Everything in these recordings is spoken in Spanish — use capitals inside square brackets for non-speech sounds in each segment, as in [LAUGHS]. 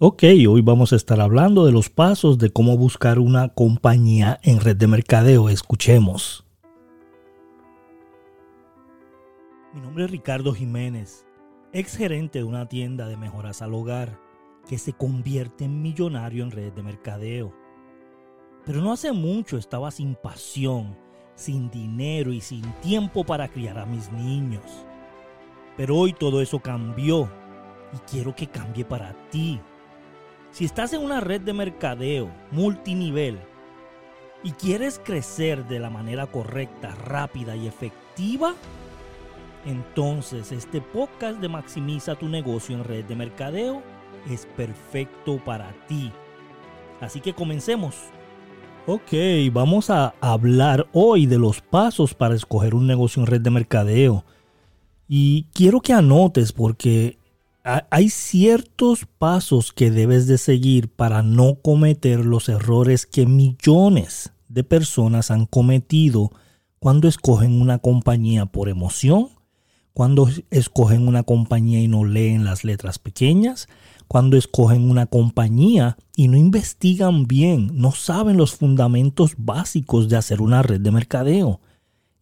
Ok, hoy vamos a estar hablando de los pasos de cómo buscar una compañía en red de mercadeo. Escuchemos. Mi nombre es Ricardo Jiménez, ex gerente de una tienda de mejoras al hogar que se convierte en millonario en red de mercadeo. Pero no hace mucho estaba sin pasión, sin dinero y sin tiempo para criar a mis niños. Pero hoy todo eso cambió y quiero que cambie para ti. Si estás en una red de mercadeo multinivel y quieres crecer de la manera correcta, rápida y efectiva, entonces este podcast de Maximiza tu negocio en red de mercadeo es perfecto para ti. Así que comencemos. Ok, vamos a hablar hoy de los pasos para escoger un negocio en red de mercadeo. Y quiero que anotes porque hay ciertos pasos que debes de seguir para no cometer los errores que millones de personas han cometido cuando escogen una compañía por emoción, cuando escogen una compañía y no leen las letras pequeñas, cuando escogen una compañía y no investigan bien, no saben los fundamentos básicos de hacer una red de mercadeo.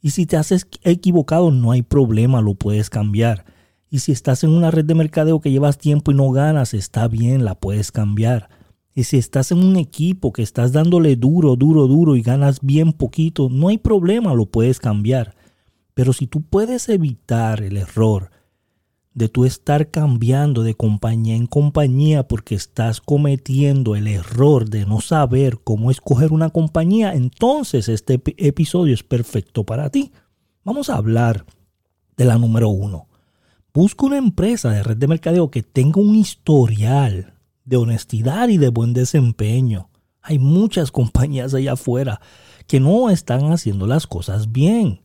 Y si te has equivocado, no hay problema, lo puedes cambiar. Y si estás en una red de mercadeo que llevas tiempo y no ganas, está bien, la puedes cambiar. Y si estás en un equipo que estás dándole duro, duro, duro y ganas bien poquito, no hay problema, lo puedes cambiar. Pero si tú puedes evitar el error de tú estar cambiando de compañía en compañía porque estás cometiendo el error de no saber cómo escoger una compañía, entonces este episodio es perfecto para ti. Vamos a hablar de la número uno. Busca una empresa de red de mercadeo que tenga un historial de honestidad y de buen desempeño. Hay muchas compañías allá afuera que no están haciendo las cosas bien.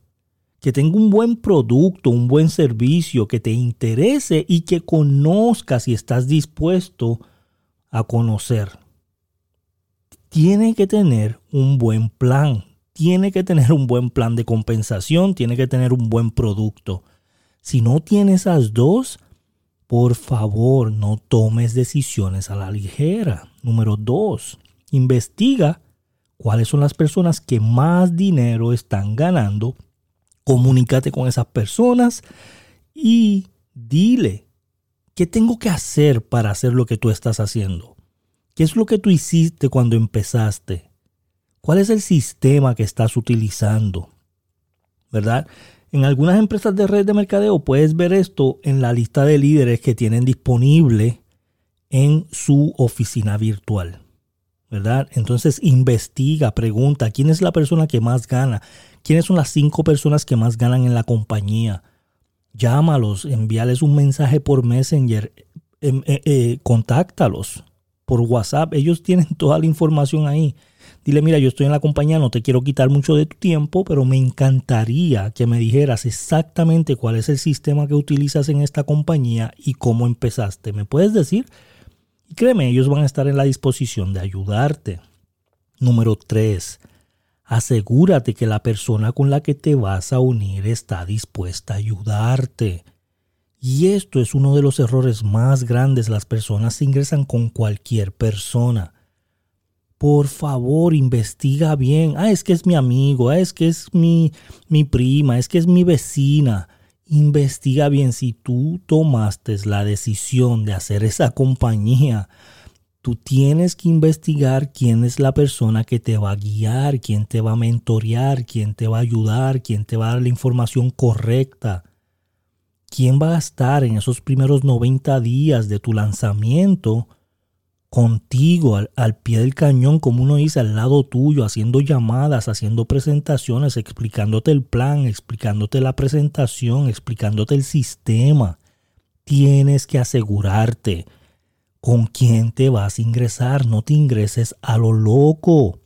Que tenga un buen producto, un buen servicio, que te interese y que conozcas si estás dispuesto a conocer. Tiene que tener un buen plan. Tiene que tener un buen plan de compensación. Tiene que tener un buen producto. Si no tienes esas dos, por favor no tomes decisiones a la ligera. Número dos, investiga cuáles son las personas que más dinero están ganando. Comunícate con esas personas y dile qué tengo que hacer para hacer lo que tú estás haciendo. ¿Qué es lo que tú hiciste cuando empezaste? ¿Cuál es el sistema que estás utilizando? ¿Verdad? En algunas empresas de red de mercadeo puedes ver esto en la lista de líderes que tienen disponible en su oficina virtual. ¿Verdad? Entonces investiga, pregunta, ¿quién es la persona que más gana? ¿Quiénes son las cinco personas que más ganan en la compañía? Llámalos, envíales un mensaje por Messenger, em, eh, eh, contáctalos por WhatsApp. Ellos tienen [LAUGHS] toda la información ahí. Dile, mira, yo estoy en la compañía, no te quiero quitar mucho de tu tiempo, pero me encantaría que me dijeras exactamente cuál es el sistema que utilizas en esta compañía y cómo empezaste. ¿Me puedes decir? Y créeme, ellos van a estar en la disposición de ayudarte. Número 3. Asegúrate que la persona con la que te vas a unir está dispuesta a ayudarte. Y esto es uno de los errores más grandes. Las personas ingresan con cualquier persona por favor, investiga bien. Ah, es que es mi amigo, ah, es que es mi, mi prima, es que es mi vecina. Investiga bien si tú tomaste la decisión de hacer esa compañía. Tú tienes que investigar quién es la persona que te va a guiar, quién te va a mentorear, quién te va a ayudar, quién te va a dar la información correcta. ¿Quién va a estar en esos primeros 90 días de tu lanzamiento contigo al, pie del cañón, como uno dice, al lado tuyo, haciendo llamadas, haciendo presentaciones, explicándote el plan, explicándote la presentación, explicándote el sistema. Tienes que asegurarte con quién te vas a ingresar, no te ingreses a lo loco.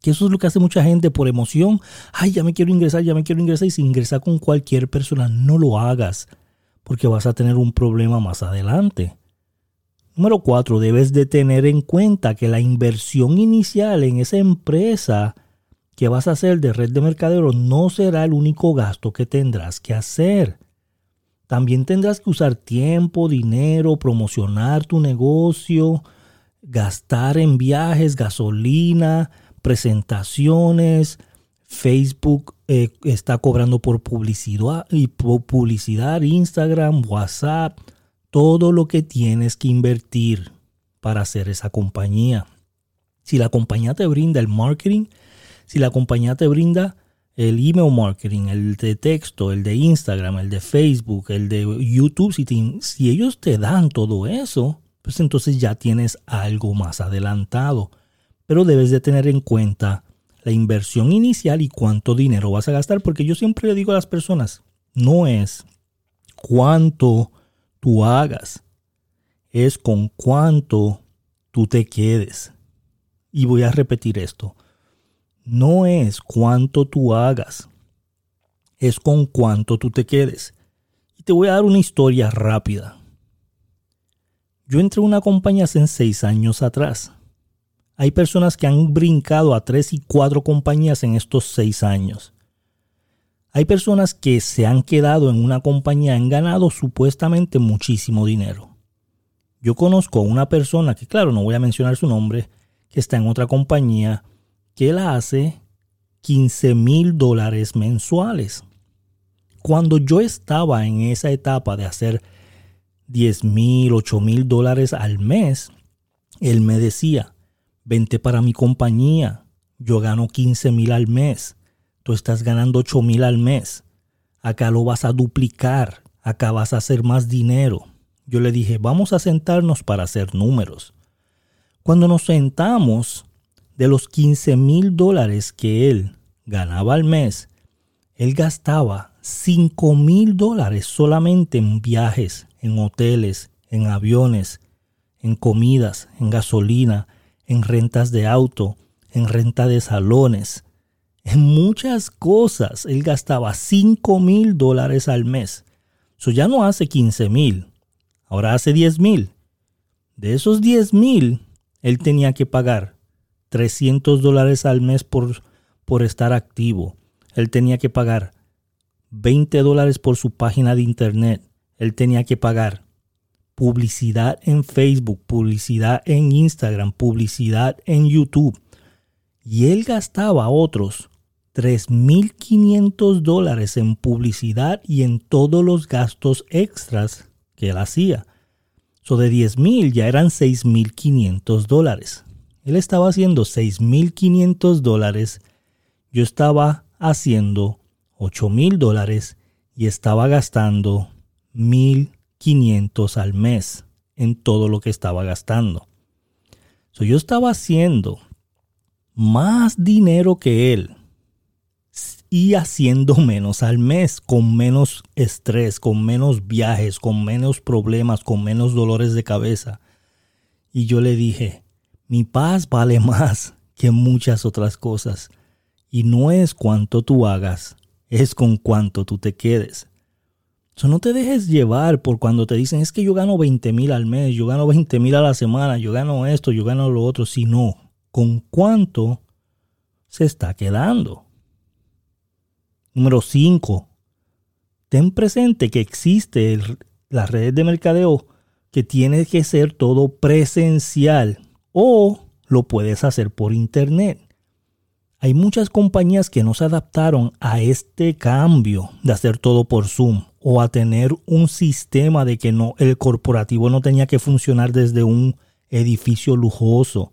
Que eso es lo que hace mucha gente por emoción. Ay, ya me quiero ingresar, ya me quiero ingresar. Y si ingresa con cualquier persona, no lo hagas, porque vas a tener un problema más adelante. Número cuatro, debes de tener en cuenta que la inversión inicial en esa empresa que vas a hacer de red de mercaderos no será el único gasto que tendrás que hacer. También tendrás que usar tiempo, dinero, promocionar tu negocio, gastar en viajes, gasolina, presentaciones. Facebook eh, está cobrando por publicidad, publicidad, Instagram, WhatsApp, todo lo que tienes que invertir para hacer esa compañía. Si la compañía te brinda el marketing, si la compañía te brinda el email marketing, el de texto, el de Instagram, el de Facebook, el de YouTube, si, si ellos te dan todo eso, pues entonces ya tienes algo más adelantado. Pero debes de tener en cuenta la inversión inicial y cuánto dinero vas a gastar, porque yo siempre le digo a las personas, no es cuánto tú hagas, es con cuánto tú te quedes. Y voy a repetir esto no es cuánto tú hagas, es con cuánto tú te quedes. Y te voy a dar una historia rápida. Yo entré a una compañía hace seis años atrás. Hay personas que han brincado a tres y cuatro compañías en estos seis años. Hay personas que se han quedado en una compañía, han ganado supuestamente muchísimo dinero. Yo conozco a una persona que, claro, no voy a mencionar su nombre, que está en otra compañía que él hace 15 mil dólares mensuales. Cuando yo estaba en esa etapa de hacer 10 mil, 8 mil dólares al mes, él me decía, vente para mi compañía, yo gano 15 mil al mes, tú estás ganando 8 mil al mes, acá lo vas a duplicar, acá vas a hacer más dinero. Yo le dije, vamos a sentarnos para hacer números. Cuando nos sentamos, de los 15 mil dólares que él ganaba al mes, él gastaba 5 mil dólares solamente en viajes, en hoteles, en aviones, en comidas, en gasolina, en rentas de auto, en renta de salones, en muchas cosas. Él gastaba 5 mil dólares al mes. Eso ya no hace 15 mil, ahora hace 10 mil. De esos 10 mil, él tenía que pagar 300 dólares al mes por, por estar activo. Él tenía que pagar 20 dólares por su página de internet. Él tenía que pagar publicidad en Facebook, publicidad en Instagram, publicidad en YouTube. Y él gastaba otros 3.500 dólares en publicidad y en todos los gastos extras que él hacía. So de 10.000 ya eran 6.500 dólares. Él estaba haciendo 6.500 dólares, yo estaba haciendo 8.000 dólares y estaba gastando 1.500 al mes en todo lo que estaba gastando. yo estaba haciendo más dinero que él y haciendo menos al mes, con menos estrés, con menos viajes, con menos problemas, con menos dolores de cabeza. Y yo le dije, mi paz vale [LAUGHS] más que muchas otras cosas. Y no es cuánto tú hagas, es con cuánto tú te quedes. So, no te dejes llevar por cuando te dicen es que yo gano 20 mil al mes, yo gano 20 mil a la semana, yo gano esto, yo gano lo otro, sino con cuánto se está quedando. Número 5. Ten presente que existe las redes de mercadeo que tiene que ser todo presencial o lo puedes hacer por internet. Hay muchas compañías que no se adaptaron a este cambio de hacer todo por Zoom o a tener un sistema de que no el corporativo no tenía que funcionar desde un edificio lujoso.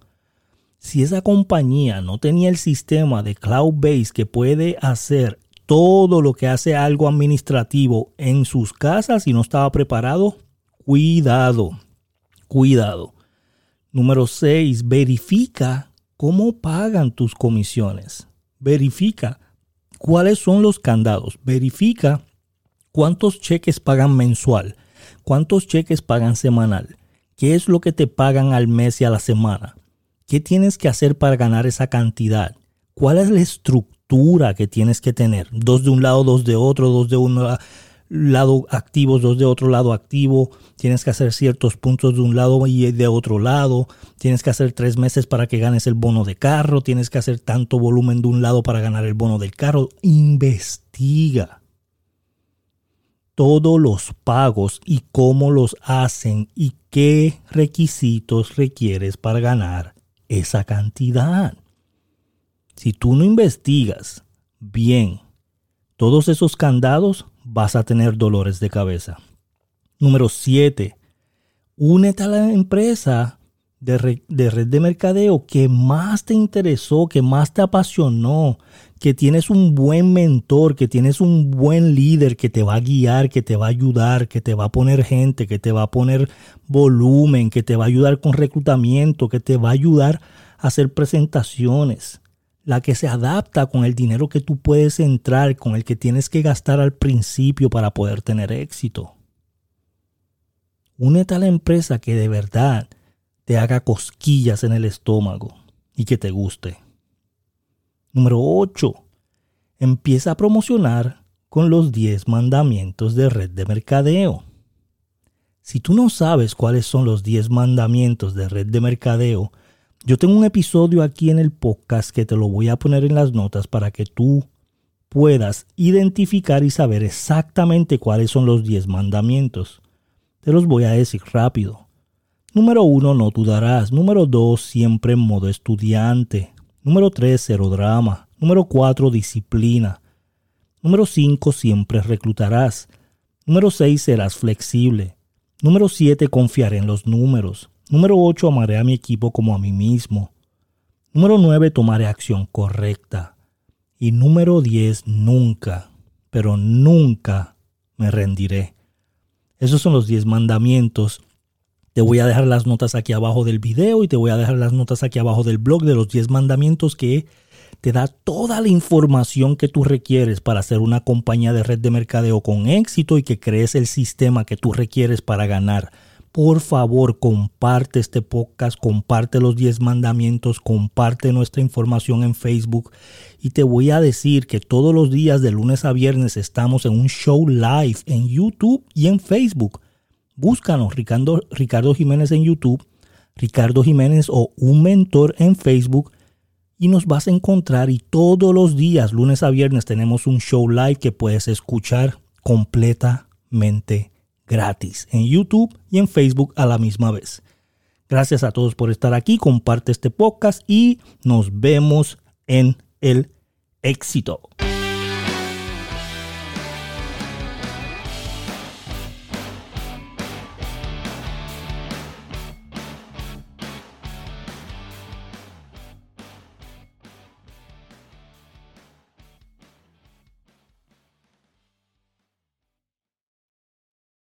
Si esa compañía no tenía el sistema de cloud base que puede hacer todo lo que hace algo administrativo en sus casas y no estaba preparado, cuidado, cuidado. Número 6. Verifica cómo pagan tus comisiones. Verifica cuáles son los candados. Verifica cuántos cheques pagan mensual, cuántos cheques pagan semanal, qué es lo que te pagan al mes y a la semana, qué tienes que hacer para ganar esa cantidad, cuál es la estructura que tienes que tener, dos de un lado, dos de otro, dos de uno lado activos, dos de otro lado activo, tienes que hacer ciertos puntos de un lado y de otro lado, tienes que hacer tres meses para que ganes el bono de carro, tienes que hacer tanto volumen de un lado para ganar el bono del carro, investiga. todos los pagos y cómo los hacen y qué requisitos requieres para ganar esa cantidad. Si tú no investigas bien todos esos candados, vas a tener dolores de cabeza. Número 7. Únete a la empresa de, red de mercadeo que más te interesó, que más te apasionó, que tienes un buen mentor, que tienes un buen líder que te va a guiar, que te va a ayudar, que te va a poner gente, que te va a poner volumen, que te va a ayudar con reclutamiento, que te va a ayudar a hacer presentaciones. La que se adapta con el dinero que tú puedes entrar, con el que tienes que gastar al principio para poder tener éxito. Únete a la empresa que de verdad te haga cosquillas en el estómago y que te guste. Número 8. Empieza a promocionar con los 10 mandamientos de red de mercadeo. Si tú no sabes cuáles son los 10 mandamientos de red de mercadeo, yo tengo un episodio aquí en el podcast que te lo voy a poner en las notas para que tú puedas identificar y saber exactamente cuáles son los 10 mandamientos. Te los voy a decir rápido. Número 1, no dudarás. Número 2, siempre en modo estudiante. Número 3, cero drama. Número 4, disciplina. Número 5, siempre reclutarás. Número 6, serás flexible. Número 7, confiaré en los números. Número 8, amaré a mi equipo como a mí mismo. Número 9, tomaré acción correcta. Y número 10, nunca, pero nunca me rendiré. Esos son los 10 mandamientos te voy a dejar las notas aquí abajo del video y te voy a dejar las notas aquí abajo del blog de los 10 mandamientos que te da toda la información que tú requieres para hacer una compañía de red de mercadeo con éxito y que crees el sistema que tú requieres para ganar. Por favor, comparte este podcast, comparte los 10 mandamientos, comparte nuestra información en Facebook. Y te voy a decir que todos los días de lunes a viernes estamos en un show live en YouTube y en Facebook. Búscanos Ricardo, Ricardo Jiménez en YouTube, Ricardo Jiménez o un mentor en Facebook y nos vas a encontrar y todos los días, lunes a viernes, tenemos un show live que puedes escuchar completamente gratis en YouTube y en Facebook a la misma vez. Gracias a todos por estar aquí, comparte este podcast y nos vemos en el éxito.